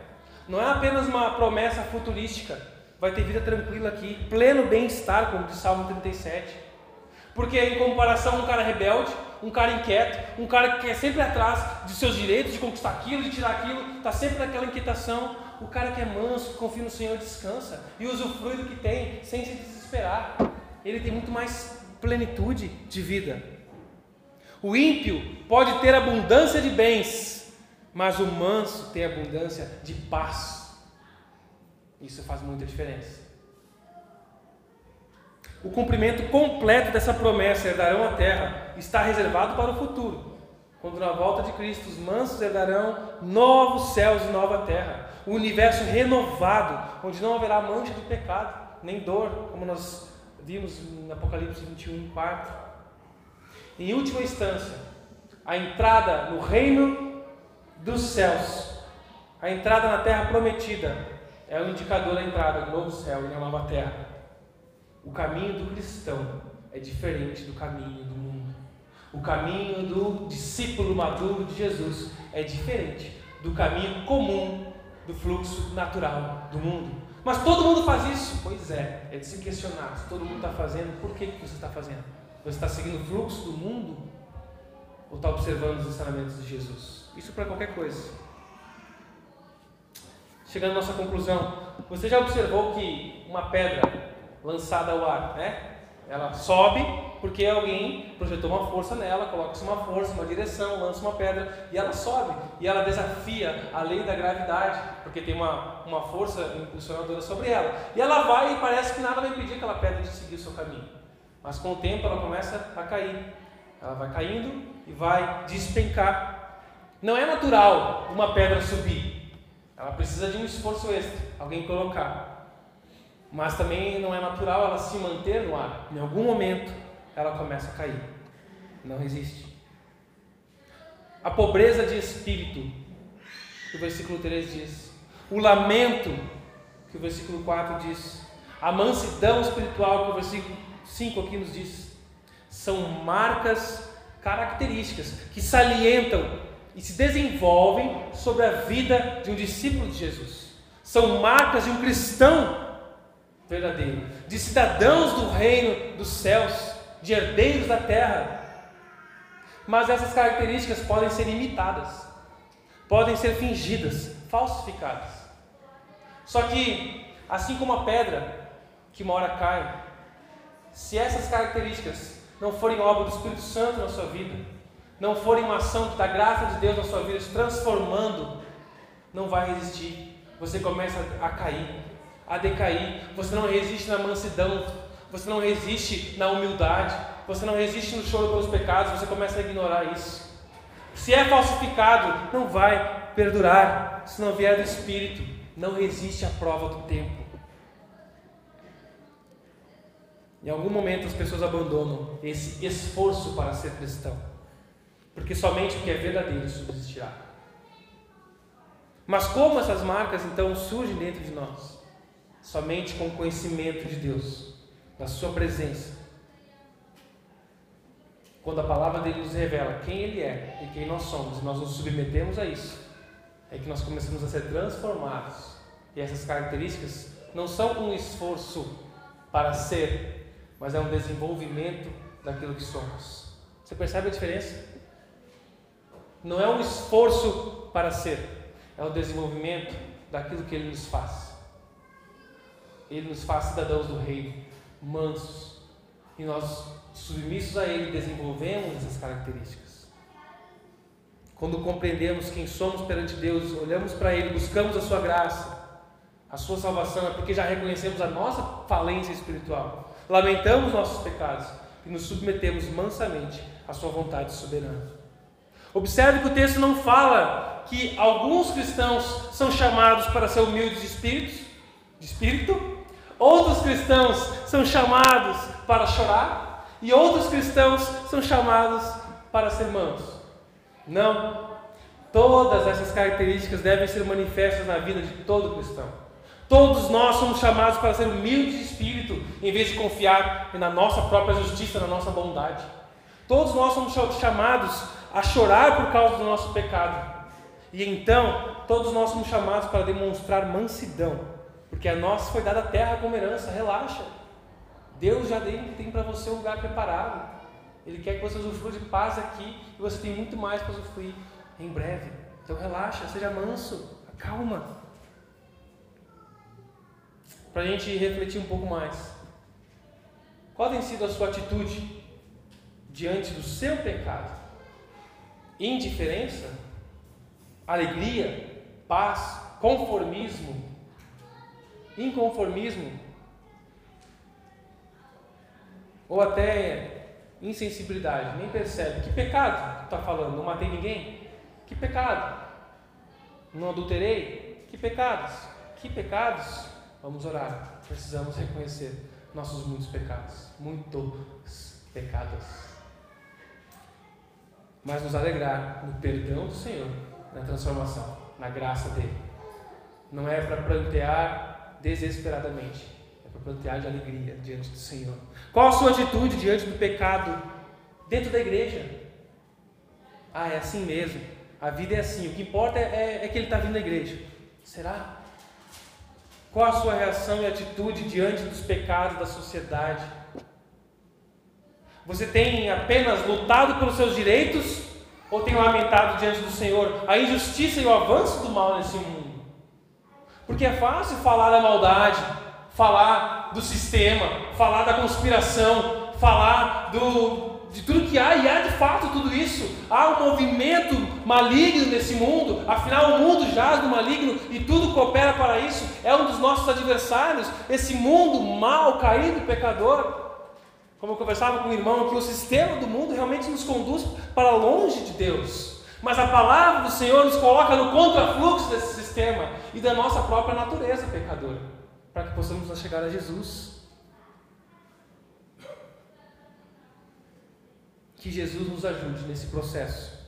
Não é apenas uma promessa futurística, vai ter vida tranquila aqui, pleno bem-estar, como diz Salmo 37. Porque em comparação a um cara rebelde, um cara inquieto, um cara que é sempre atrás de seus direitos, de conquistar aquilo, de tirar aquilo, está sempre naquela inquietação. O cara que é manso, que confia no Senhor, descansa e usufrui do que tem, sem se desesperar. Ele tem muito mais plenitude de vida. O ímpio pode ter abundância de bens, mas o manso tem abundância de paz. Isso faz muita diferença. O cumprimento completo dessa promessa, herdarão a terra, está reservado para o futuro. Quando na volta de Cristo os mansos herdarão novos céus e nova terra, o universo renovado, onde não haverá mancha de pecado, nem dor, como nós vimos em Apocalipse 21, 4. Em última instância, a entrada no reino dos céus, a entrada na terra prometida, é o indicador da entrada do novo céu e da nova terra. O caminho do cristão é diferente do caminho do mundo. O caminho do discípulo maduro de Jesus é diferente do caminho comum do fluxo natural do mundo. Mas todo mundo faz isso? Pois é, é de se questionar. Se todo mundo está fazendo, por que, que você está fazendo? Você está seguindo o fluxo do mundo? Ou está observando os ensinamentos de Jesus? Isso para qualquer coisa. Chegando à nossa conclusão, você já observou que uma pedra lançada ao ar, né? Ela sobe porque alguém projetou uma força nela, coloca-se uma força, uma direção, lança uma pedra e ela sobe. E ela desafia a lei da gravidade, porque tem uma, uma força impulsionadora sobre ela. E ela vai e parece que nada vai impedir aquela pedra de seguir o seu caminho. Mas com o tempo ela começa a cair. Ela vai caindo e vai despencar. Não é natural uma pedra subir. Ela precisa de um esforço extra, alguém colocar. Mas também não é natural ela se manter no ar. Em algum momento ela começa a cair. Não resiste. A pobreza de espírito, que o versículo 3 diz. O lamento, que o versículo 4 diz. A mansidão espiritual, que o versículo 5 aqui nos diz. São marcas características que salientam e se desenvolvem sobre a vida de um discípulo de Jesus. São marcas de um cristão verdadeiro, de cidadãos do reino dos céus, de herdeiros da terra. Mas essas características podem ser imitadas, podem ser fingidas, falsificadas. Só que, assim como a pedra que uma hora cai, se essas características não forem obra do Espírito Santo na sua vida, não forem uma ação da graça de Deus na sua vida, se transformando, não vai resistir. Você começa a cair, a decair, você não resiste na mansidão, você não resiste na humildade, você não resiste no choro pelos pecados, você começa a ignorar isso. Se é falsificado, não vai perdurar, se não vier do Espírito, não resiste à prova do tempo. Em algum momento as pessoas abandonam esse esforço para ser cristão, porque somente o que é verdadeiro subsistirá. Mas como essas marcas então surgem dentro de nós? somente com o conhecimento de Deus, da Sua presença. Quando a palavra dele nos revela quem Ele é e quem nós somos, e nós nos submetemos a isso, é que nós começamos a ser transformados. E essas características não são um esforço para ser, mas é um desenvolvimento daquilo que somos. Você percebe a diferença? Não é um esforço para ser, é o desenvolvimento daquilo que Ele nos faz. Ele nos faz cidadãos do reino, mansos. E nós, submissos a Ele, desenvolvemos essas características. Quando compreendemos quem somos perante Deus, olhamos para Ele, buscamos a Sua graça, a Sua salvação, é porque já reconhecemos a nossa falência espiritual, lamentamos nossos pecados e nos submetemos mansamente à Sua vontade soberana. Observe que o texto não fala que alguns cristãos são chamados para ser humildes de espírito, de espírito Outros cristãos são chamados para chorar e outros cristãos são chamados para ser mansos. Não. Todas essas características devem ser manifestas na vida de todo cristão. Todos nós somos chamados para ser humildes de espírito, em vez de confiar na nossa própria justiça, na nossa bondade. Todos nós somos chamados a chorar por causa do nosso pecado. E então, todos nós somos chamados para demonstrar mansidão Porque a nós foi dada a terra como herança, relaxa. Deus já tem, tem para você um lugar preparado. Ele quer que você usufrua de paz aqui e você tem muito mais para usufruir em breve. Então relaxa, seja manso, acalma. Para a gente refletir um pouco mais. Qual tem sido a sua atitude diante do seu pecado? Indiferença? Alegria? Paz? Conformismo? Inconformismo? Ou até insensibilidade? Nem percebe. Que pecado está falando? Não matei ninguém? Que pecado? Não adulterei? Que pecados? Que pecados? Vamos orar. Precisamos reconhecer nossos muitos pecados, muitos pecados. Mas nos alegrar no perdão do Senhor, na transformação, na graça dele. Não é para plantear desesperadamente, é para plantear de alegria diante do Senhor. Qual a sua atitude diante do pecado dentro da igreja? Ah, é assim mesmo. A vida é assim. O que importa é, é que ele está vindo na igreja. Será? Qual a sua reação e atitude diante dos pecados da sociedade? Você tem apenas lutado pelos seus direitos ou tem lamentado diante do Senhor a injustiça e o avanço do mal nesse mundo? Porque é fácil falar da maldade, falar do sistema, falar da conspiração, falar do, de tudo que há, e há de fato tudo isso. Há um movimento maligno nesse mundo, afinal, o mundo jaz no maligno e tudo coopera para isso. É um dos nossos adversários, esse mundo mal, caído, pecador. Como eu conversava com o irmão, que o sistema do mundo realmente nos conduz para longe de Deus. Mas a palavra do Senhor nos coloca no contrafluxo desse sistema e da nossa própria natureza pecadora, para que possamos chegar a Jesus. que Jesus nos ajude nesse processo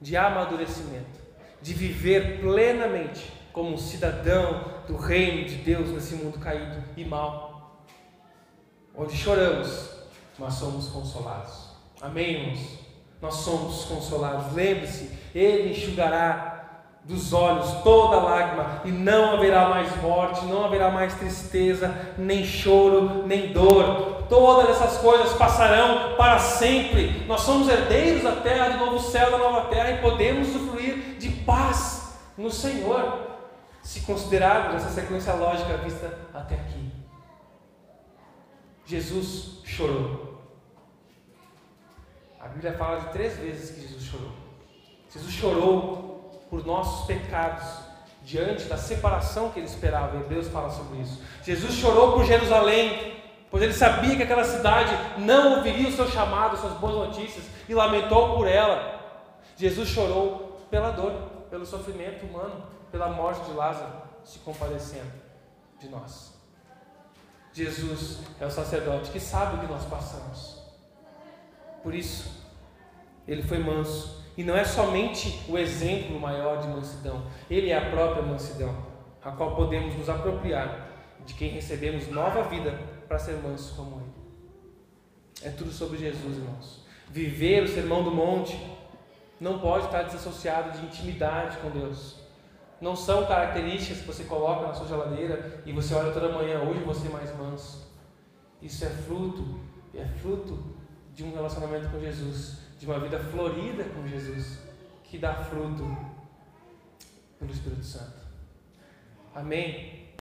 de amadurecimento, de viver plenamente como um cidadão do reino de Deus nesse mundo caído e mal, onde choramos, mas somos consolados. Amém, irmãos? Nós somos consolados. Lembre-se, Ele enxugará dos olhos toda lágrima, e não haverá mais morte, não haverá mais tristeza, nem choro, nem dor. Todas essas coisas passarão para sempre. Nós somos herdeiros da terra, do novo céu, da nova terra, e podemos usufruir de paz no Senhor, se considerarmos essa sequência lógica vista até aqui. Jesus chorou. A Bíblia fala de três vezes que Jesus chorou. Jesus chorou por nossos pecados, diante da separação que ele esperava. Hebreus fala sobre isso. Jesus chorou por Jerusalém, pois ele sabia que aquela cidade não ouviria o seu chamado, suas boas notícias, e lamentou por ela. Jesus chorou pela dor, pelo sofrimento humano, pela morte de Lázaro, se compadecendo de nós. Jesus é o sacerdote que sabe o que nós passamos. Por isso, ele foi manso e não é somente o exemplo maior de mansidão, ele é a própria mansidão, a qual podemos nos apropriar de quem recebemos nova vida para ser manso como ele. É tudo sobre Jesus, irmãos. Viver o sermão do monte não pode estar desassociado de intimidade com Deus. Não são características que você coloca na sua geladeira e você olha toda manhã, hoje você é mais manso. Isso é fruto, é fruto de um relacionamento com Jesus de uma vida florida com Jesus, que dá fruto pelo Espírito Santo. Amém?